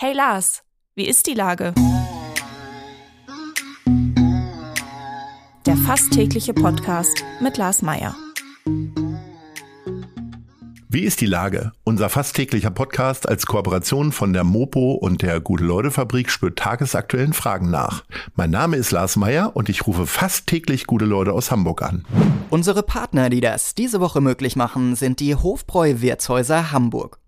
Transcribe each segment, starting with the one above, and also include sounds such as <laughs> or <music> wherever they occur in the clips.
Hey Lars, wie ist die Lage? Der fast tägliche Podcast mit Lars Meier. Wie ist die Lage? Unser fast täglicher Podcast als Kooperation von der Mopo und der Gute-Leute-Fabrik spürt tagesaktuellen Fragen nach. Mein Name ist Lars Meier und ich rufe fast täglich gute Leute aus Hamburg an. Unsere Partner, die das diese Woche möglich machen, sind die Hofbräu-Wirtshäuser Hamburg.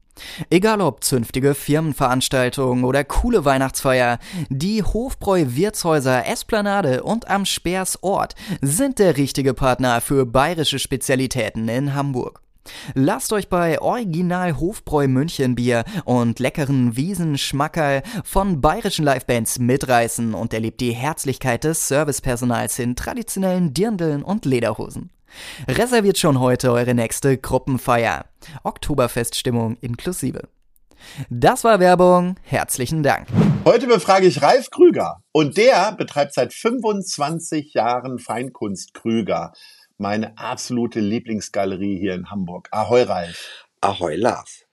Egal ob zünftige Firmenveranstaltungen oder coole Weihnachtsfeier, die Hofbräu-Wirtshäuser Esplanade und am Speers Ort sind der richtige Partner für bayerische Spezialitäten in Hamburg. Lasst euch bei Original Hofbräu München Bier und leckeren Wiesenschmackerl von bayerischen Livebands mitreißen und erlebt die Herzlichkeit des Servicepersonals in traditionellen Dirndeln und Lederhosen. Reserviert schon heute eure nächste Gruppenfeier. Oktoberfeststimmung inklusive. Das war Werbung. Herzlichen Dank. Heute befrage ich Ralf Krüger und der betreibt seit 25 Jahren Feinkunst Krüger meine absolute Lieblingsgalerie hier in Hamburg. Ahoi, Ralf. Ahoi, Lars.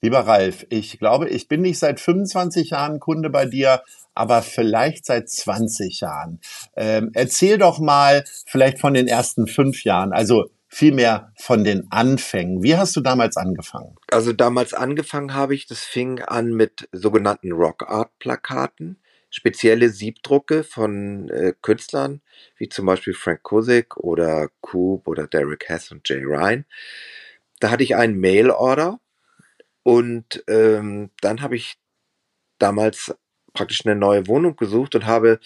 Lieber Ralf, ich glaube, ich bin nicht seit 25 Jahren Kunde bei dir, aber vielleicht seit 20 Jahren. Ähm, erzähl doch mal vielleicht von den ersten fünf Jahren, also vielmehr von den Anfängen. Wie hast du damals angefangen? Also damals angefangen habe ich, das fing an mit sogenannten Rock Art Plakaten spezielle Siebdrucke von äh, Künstlern, wie zum Beispiel Frank Kusick oder Coop oder Derek Hess und Jay Ryan. Da hatte ich einen Mail-Order und ähm, dann habe ich damals praktisch eine neue Wohnung gesucht und habe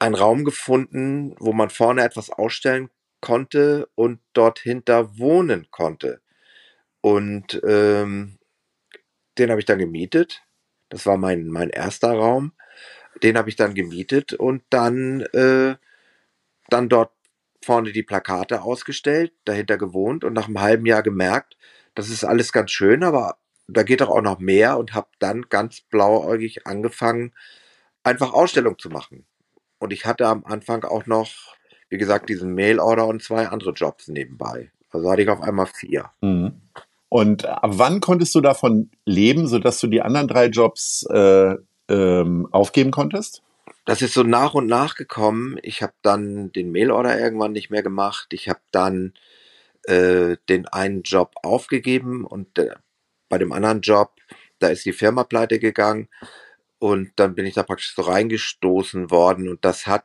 einen Raum gefunden, wo man vorne etwas ausstellen konnte und dort hinter wohnen konnte. Und ähm, den habe ich dann gemietet. Das war mein, mein erster Raum. Den habe ich dann gemietet und dann, äh, dann dort vorne die Plakate ausgestellt, dahinter gewohnt und nach einem halben Jahr gemerkt, das ist alles ganz schön, aber da geht doch auch noch mehr und habe dann ganz blauäugig angefangen, einfach Ausstellung zu machen. Und ich hatte am Anfang auch noch, wie gesagt, diesen Mail-Order und zwei andere Jobs nebenbei. Also hatte ich auf einmal vier. Mhm. Und ab wann konntest du davon leben, sodass du die anderen drei Jobs äh, ähm, aufgeben konntest? Das ist so nach und nach gekommen. Ich habe dann den Mailorder irgendwann nicht mehr gemacht. Ich habe dann äh, den einen Job aufgegeben und äh, bei dem anderen Job, da ist die Firma pleite gegangen und dann bin ich da praktisch so reingestoßen worden und das hat,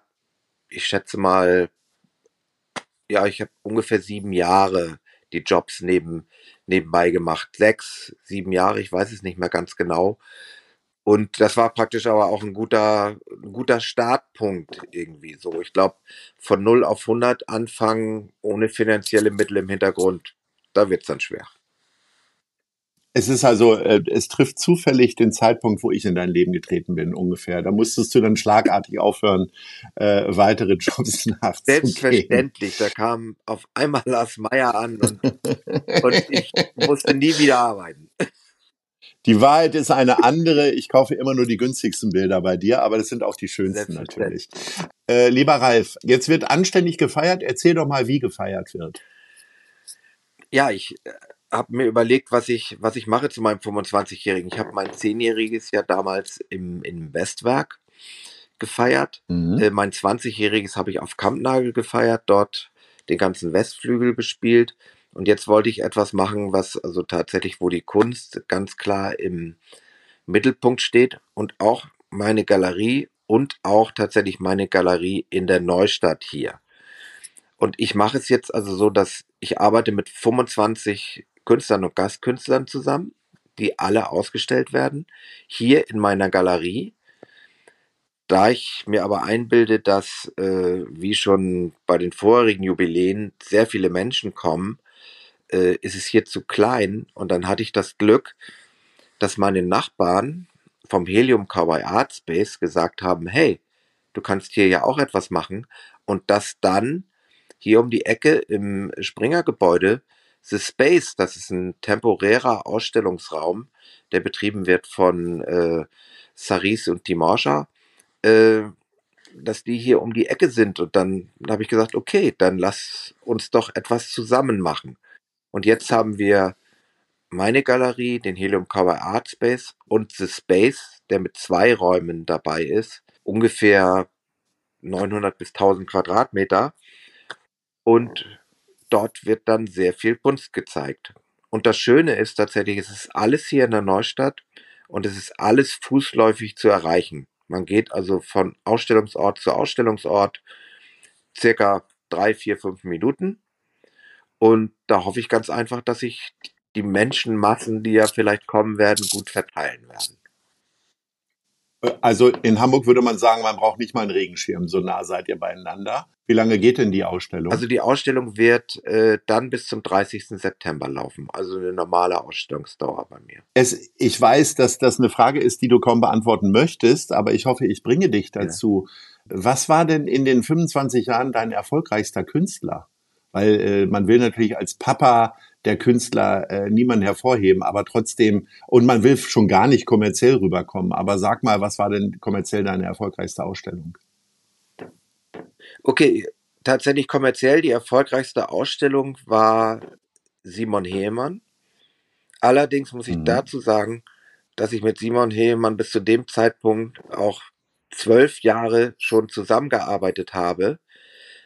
ich schätze mal, ja, ich habe ungefähr sieben Jahre die Jobs neben, nebenbei gemacht. Sechs, sieben Jahre, ich weiß es nicht mehr ganz genau. Und das war praktisch aber auch ein guter, ein guter Startpunkt irgendwie so. Ich glaube, von 0 auf 100 anfangen ohne finanzielle Mittel im Hintergrund, da wird's dann schwer. Es ist also, äh, es trifft zufällig den Zeitpunkt, wo ich in dein Leben getreten bin, ungefähr. Da musstest du dann schlagartig aufhören, äh, weitere Jobs <laughs> nachzugehen. Selbstverständlich. Da kam auf einmal Lars Meyer an und, und ich musste nie wieder arbeiten. Die Wahrheit ist eine andere. Ich kaufe immer nur die günstigsten Bilder bei dir, aber das sind auch die schönsten natürlich. Äh, lieber Ralf, jetzt wird anständig gefeiert. Erzähl doch mal, wie gefeiert wird. Ja, ich äh, habe mir überlegt, was ich, was ich mache zu meinem 25-Jährigen. Ich habe mein 10-jähriges ja damals im, im Westwerk gefeiert. Mhm. Äh, mein 20-jähriges habe ich auf Kampnagel gefeiert, dort den ganzen Westflügel bespielt. Und jetzt wollte ich etwas machen, was also tatsächlich, wo die Kunst ganz klar im Mittelpunkt steht und auch meine Galerie und auch tatsächlich meine Galerie in der Neustadt hier. Und ich mache es jetzt also so, dass ich arbeite mit 25 Künstlern und Gastkünstlern zusammen, die alle ausgestellt werden, hier in meiner Galerie. Da ich mir aber einbilde, dass, äh, wie schon bei den vorherigen Jubiläen, sehr viele Menschen kommen, äh, ist es hier zu klein. Und dann hatte ich das Glück, dass meine Nachbarn vom Helium Kawaii Art Space gesagt haben, hey, du kannst hier ja auch etwas machen. Und dass dann hier um die Ecke im Springer-Gebäude The Space, das ist ein temporärer Ausstellungsraum, der betrieben wird von äh, Saris und Timosha, äh, dass die hier um die Ecke sind. Und dann habe ich gesagt, okay, dann lass uns doch etwas zusammen machen. Und jetzt haben wir meine Galerie, den Helium Cover Art Space und The Space, der mit zwei Räumen dabei ist, ungefähr 900 bis 1000 Quadratmeter. Und dort wird dann sehr viel Kunst gezeigt. Und das Schöne ist tatsächlich, es ist alles hier in der Neustadt und es ist alles fußläufig zu erreichen. Man geht also von Ausstellungsort zu Ausstellungsort circa drei, vier, fünf Minuten. Und da hoffe ich ganz einfach, dass sich die Menschenmassen, die ja vielleicht kommen werden, gut verteilen werden. Also in Hamburg würde man sagen, man braucht nicht mal einen Regenschirm, so nah seid ihr beieinander. Wie lange geht denn die Ausstellung? Also die Ausstellung wird äh, dann bis zum 30. September laufen, also eine normale Ausstellungsdauer bei mir. Es, ich weiß, dass das eine Frage ist, die du kaum beantworten möchtest, aber ich hoffe, ich bringe dich dazu. Ja. Was war denn in den 25 Jahren dein erfolgreichster Künstler? Weil äh, man will natürlich als Papa der Künstler äh, niemanden hervorheben, aber trotzdem, und man will schon gar nicht kommerziell rüberkommen. Aber sag mal, was war denn kommerziell deine erfolgreichste Ausstellung? Okay, tatsächlich kommerziell die erfolgreichste Ausstellung war Simon Heemann. Allerdings muss ich mhm. dazu sagen, dass ich mit Simon Heemann bis zu dem Zeitpunkt auch zwölf Jahre schon zusammengearbeitet habe.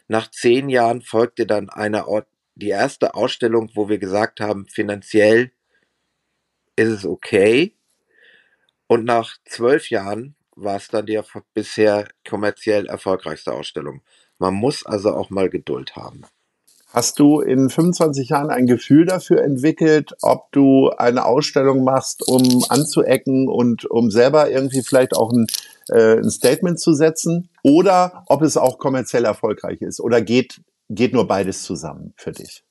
Nach zehn Jahren folgte dann eine die erste Ausstellung, wo wir gesagt haben, finanziell ist es okay. Und nach zwölf Jahren war es dann die bisher kommerziell erfolgreichste Ausstellung. Man muss also auch mal Geduld haben. Hast du in 25 Jahren ein Gefühl dafür entwickelt, ob du eine Ausstellung machst, um anzuecken und um selber irgendwie vielleicht auch ein, äh, ein Statement zu setzen? Oder ob es auch kommerziell erfolgreich ist? Oder geht geht nur beides zusammen für dich?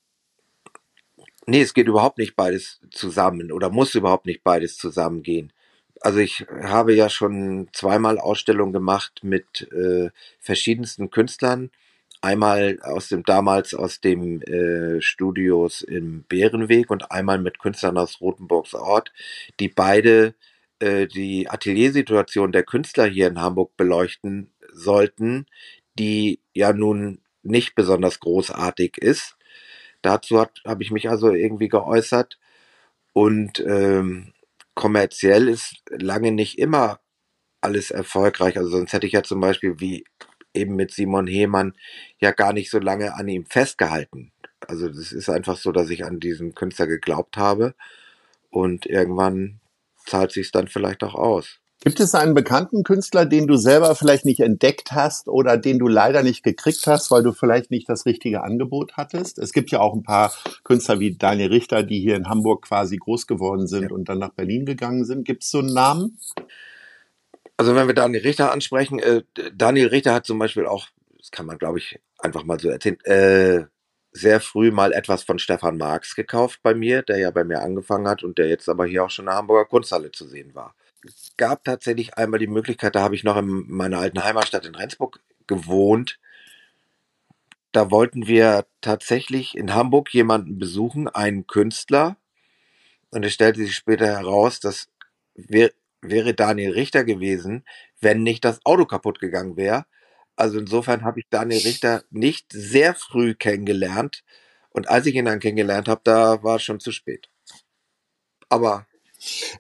Nee, es geht überhaupt nicht beides zusammen oder muss überhaupt nicht beides zusammengehen. Also ich habe ja schon zweimal Ausstellungen gemacht mit äh, verschiedensten Künstlern. Einmal aus dem damals aus dem äh, Studios im Bärenweg und einmal mit Künstlern aus Rothenburgs Ort, die beide äh, die Ateliersituation der Künstler hier in Hamburg beleuchten sollten, die ja nun nicht besonders großartig ist. Dazu habe ich mich also irgendwie geäußert. Und ähm, kommerziell ist lange nicht immer alles erfolgreich. Also sonst hätte ich ja zum Beispiel wie eben mit Simon Hemann ja gar nicht so lange an ihm festgehalten. Also das ist einfach so, dass ich an diesen Künstler geglaubt habe und irgendwann zahlt sich dann vielleicht auch aus. Gibt es einen bekannten Künstler, den du selber vielleicht nicht entdeckt hast oder den du leider nicht gekriegt hast, weil du vielleicht nicht das richtige Angebot hattest? Es gibt ja auch ein paar Künstler wie Daniel Richter, die hier in Hamburg quasi groß geworden sind ja. und dann nach Berlin gegangen sind. Gibt es so einen Namen? Also wenn wir Daniel Richter ansprechen, äh, Daniel Richter hat zum Beispiel auch, das kann man glaube ich einfach mal so erzählen, äh, sehr früh mal etwas von Stefan Marx gekauft bei mir, der ja bei mir angefangen hat und der jetzt aber hier auch schon in der Hamburger Kunsthalle zu sehen war gab tatsächlich einmal die Möglichkeit, da habe ich noch in meiner alten Heimatstadt in Rendsburg gewohnt. Da wollten wir tatsächlich in Hamburg jemanden besuchen, einen Künstler. Und es stellte sich später heraus, dass wär, wäre Daniel Richter gewesen, wenn nicht das Auto kaputt gegangen wäre. Also insofern habe ich Daniel Richter nicht sehr früh kennengelernt. Und als ich ihn dann kennengelernt habe, da war es schon zu spät. Aber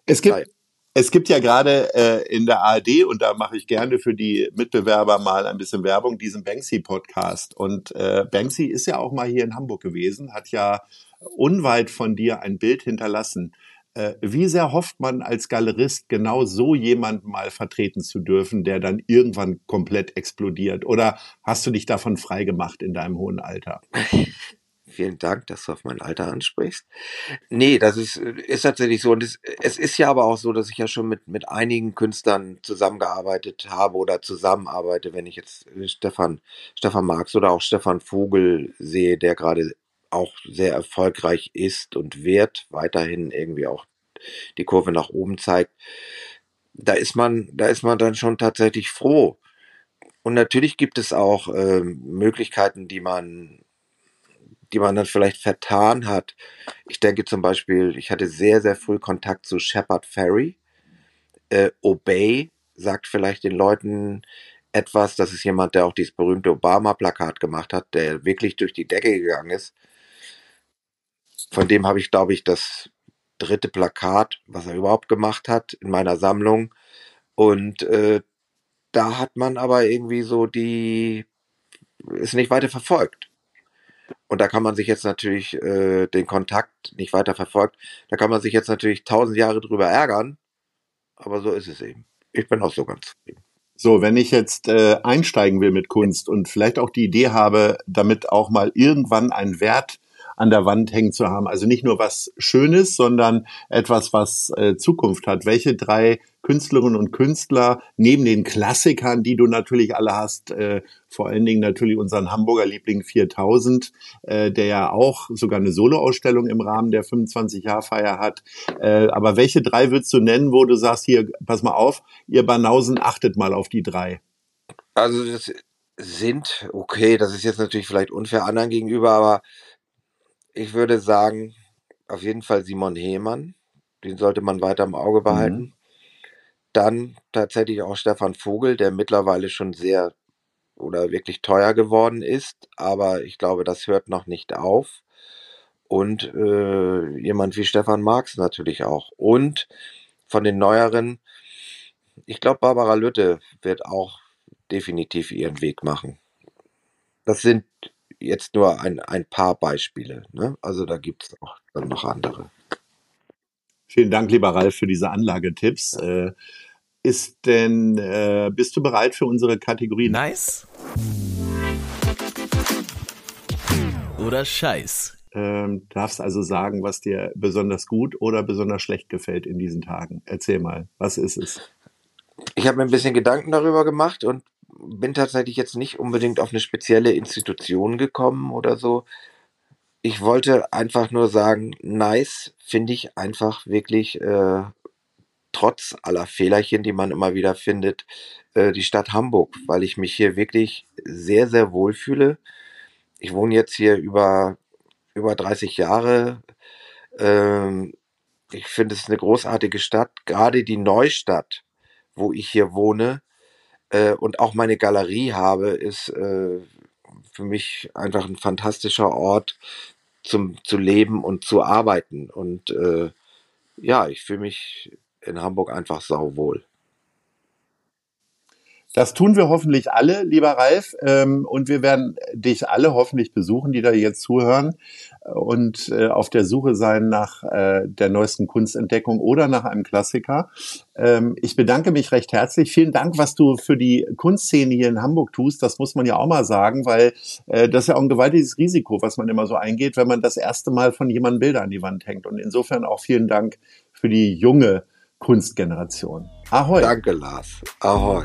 es gibt, es gibt ja gerade äh, in der ARD, und da mache ich gerne für die Mitbewerber mal ein bisschen Werbung, diesen Banksy-Podcast. Und äh, Banksy ist ja auch mal hier in Hamburg gewesen, hat ja unweit von dir ein Bild hinterlassen. Äh, wie sehr hofft man als Galerist genau so jemanden mal vertreten zu dürfen, der dann irgendwann komplett explodiert? Oder hast du dich davon frei gemacht in deinem hohen Alter? <laughs> Vielen Dank, dass du auf mein Alter ansprichst. Nee, das ist, ist tatsächlich so. Und es, es ist ja aber auch so, dass ich ja schon mit, mit einigen Künstlern zusammengearbeitet habe oder zusammenarbeite, wenn ich jetzt Stefan, Stefan Marx oder auch Stefan Vogel sehe, der gerade auch sehr erfolgreich ist und wird, weiterhin irgendwie auch die Kurve nach oben zeigt. Da ist man, da ist man dann schon tatsächlich froh. Und natürlich gibt es auch äh, Möglichkeiten, die man die man dann vielleicht vertan hat. Ich denke zum Beispiel, ich hatte sehr, sehr früh Kontakt zu Shepard Ferry. Äh, Obey sagt vielleicht den Leuten etwas. Das ist jemand, der auch dieses berühmte Obama-Plakat gemacht hat, der wirklich durch die Decke gegangen ist. Von dem habe ich, glaube ich, das dritte Plakat, was er überhaupt gemacht hat in meiner Sammlung. Und äh, da hat man aber irgendwie so die, ist nicht weiter verfolgt. Und da kann man sich jetzt natürlich äh, den Kontakt nicht weiter verfolgt. Da kann man sich jetzt natürlich tausend Jahre drüber ärgern. Aber so ist es eben. Ich bin auch so ganz zufrieden. So, wenn ich jetzt äh, einsteigen will mit Kunst und vielleicht auch die Idee habe, damit auch mal irgendwann einen Wert an der Wand hängen zu haben. Also nicht nur was Schönes, sondern etwas, was äh, Zukunft hat. Welche drei Künstlerinnen und Künstler neben den Klassikern, die du natürlich alle hast, äh, vor allen Dingen natürlich unseren Hamburger Liebling 4000, äh, der ja auch sogar eine Soloausstellung im Rahmen der 25-Jahr-Feier hat. Äh, aber welche drei würdest du nennen, wo du sagst, hier, pass mal auf, ihr Banausen, achtet mal auf die drei? Also das sind, okay, das ist jetzt natürlich vielleicht unfair anderen gegenüber, aber ich würde sagen, auf jeden Fall Simon Hehmann. Den sollte man weiter im Auge behalten. Mhm. Dann tatsächlich auch Stefan Vogel, der mittlerweile schon sehr oder wirklich teuer geworden ist. Aber ich glaube, das hört noch nicht auf. Und äh, jemand wie Stefan Marx natürlich auch. Und von den neueren, ich glaube, Barbara Lütte wird auch definitiv ihren Weg machen. Das sind jetzt nur ein, ein paar Beispiele. Ne? Also da gibt es auch dann noch andere. Vielen Dank, lieber Ralf, für diese Anlagetipps. Äh, ist denn, äh, bist du bereit für unsere Kategorie? Nice. Oder Scheiß. Ähm, darfst also sagen, was dir besonders gut oder besonders schlecht gefällt in diesen Tagen. Erzähl mal, was ist es? Ich habe mir ein bisschen Gedanken darüber gemacht und bin tatsächlich jetzt nicht unbedingt auf eine spezielle Institution gekommen oder so. Ich wollte einfach nur sagen, nice finde ich einfach wirklich äh, trotz aller Fehlerchen, die man immer wieder findet, äh, die Stadt Hamburg, weil ich mich hier wirklich sehr, sehr wohl fühle. Ich wohne jetzt hier über, über 30 Jahre. Ähm, ich finde es eine großartige Stadt. Gerade die Neustadt, wo ich hier wohne, äh, und auch meine Galerie habe, ist äh, für mich einfach ein fantastischer Ort zum zu leben und zu arbeiten. Und äh, ja, ich fühle mich in Hamburg einfach sauwohl. Das tun wir hoffentlich alle, lieber Ralf. Ähm, und wir werden dich alle hoffentlich besuchen, die da jetzt zuhören und äh, auf der Suche sein nach äh, der neuesten Kunstentdeckung oder nach einem Klassiker. Ähm, ich bedanke mich recht herzlich. Vielen Dank, was du für die Kunstszene hier in Hamburg tust. Das muss man ja auch mal sagen, weil äh, das ist ja auch ein gewaltiges Risiko, was man immer so eingeht, wenn man das erste Mal von jemandem Bilder an die Wand hängt. Und insofern auch vielen Dank für die junge Kunstgeneration. Ahoi. Danke, Lars. Ahoi.